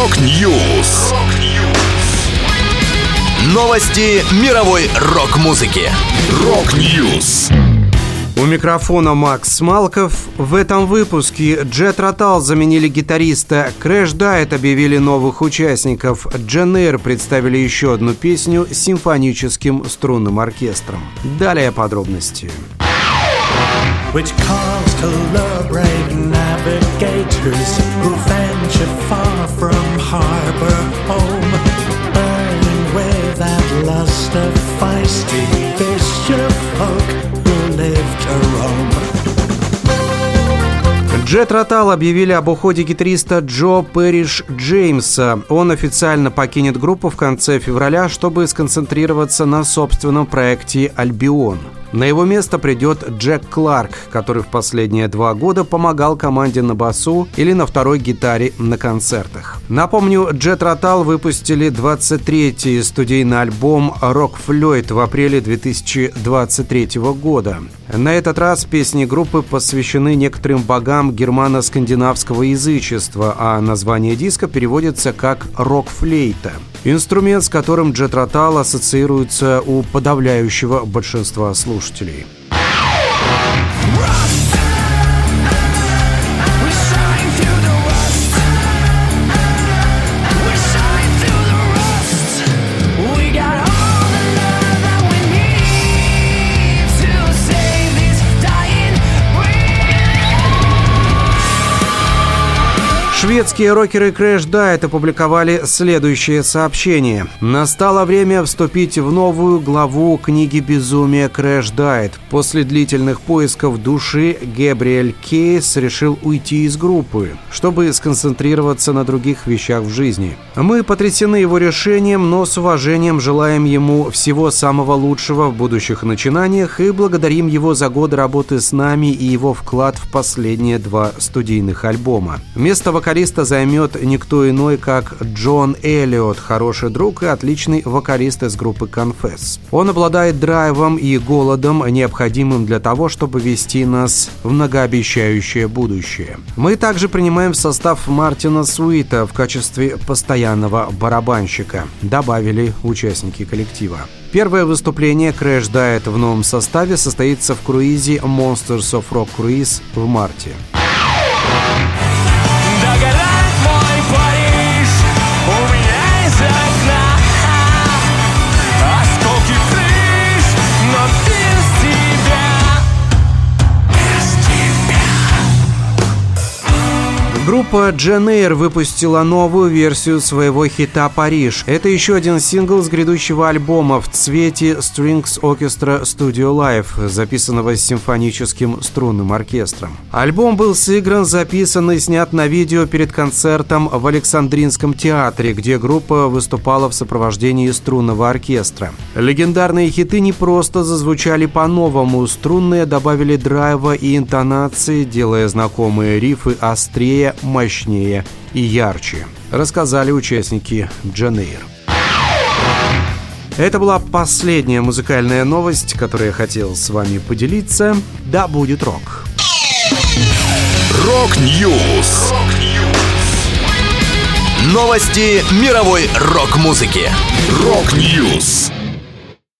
Rock News. Новости мировой рок-музыки. Rock News. У микрофона Макс Малков. В этом выпуске Jethro Tull заменили гитариста, Crashdïet объявили новых участников, Jane Air представили еще одну песню с симфоническим струнным оркестром. Далее подробности. Which calls to brave navigators who venture far Джет Ротал объявили об уходе гитариста Джо Пэриш Джеймса. Он официально покинет группу в конце февраля, чтобы сконцентрироваться на собственном проекте «Альбион». На его место придет Джек Кларк, который в последние два года помогал команде на басу или на второй гитаре на концертах. Напомню, Джет Ротал выпустили 23-й студийный альбом «Рок Флойд» в апреле 2023 года. На этот раз песни группы посвящены некоторым богам германо-скандинавского язычества, а название диска переводится как «рок-флейта». Инструмент, с которым Джет Ротал ассоциируется у подавляющего большинства слушателей слушателей. Шведские рокеры Crash Diet опубликовали следующее сообщение. Настало время вступить в новую главу книги безумия Crash Diet. После длительных поисков души Гэбриэль Кейс решил уйти из группы, чтобы сконцентрироваться на других вещах в жизни. Мы потрясены его решением, но с уважением желаем ему всего самого лучшего в будущих начинаниях и благодарим его за годы работы с нами и его вклад в последние два студийных альбома. Вместо вокалиста вокалиста займет никто иной, как Джон Эллиот, хороший друг и отличный вокалист из группы Confess. Он обладает драйвом и голодом, необходимым для того, чтобы вести нас в многообещающее будущее. Мы также принимаем в состав Мартина Суита в качестве постоянного барабанщика, добавили участники коллектива. Первое выступление Crash Diet в новом составе состоится в круизе Monsters of Rock Cruise в марте. Группа Джен выпустила новую версию своего хита «Париж». Это еще один сингл с грядущего альбома в цвете Strings Orchestra Studio Live, записанного с симфоническим струнным оркестром. Альбом был сыгран, записан и снят на видео перед концертом в Александринском театре, где группа выступала в сопровождении струнного оркестра. Легендарные хиты не просто зазвучали по-новому, струнные добавили драйва и интонации, делая знакомые рифы острее, мощнее и ярче, рассказали участники Джанейр. Это была последняя музыкальная новость, которую я хотел с вами поделиться. Да будет рок! Rock News! Новости мировой рок-музыки. Rock News!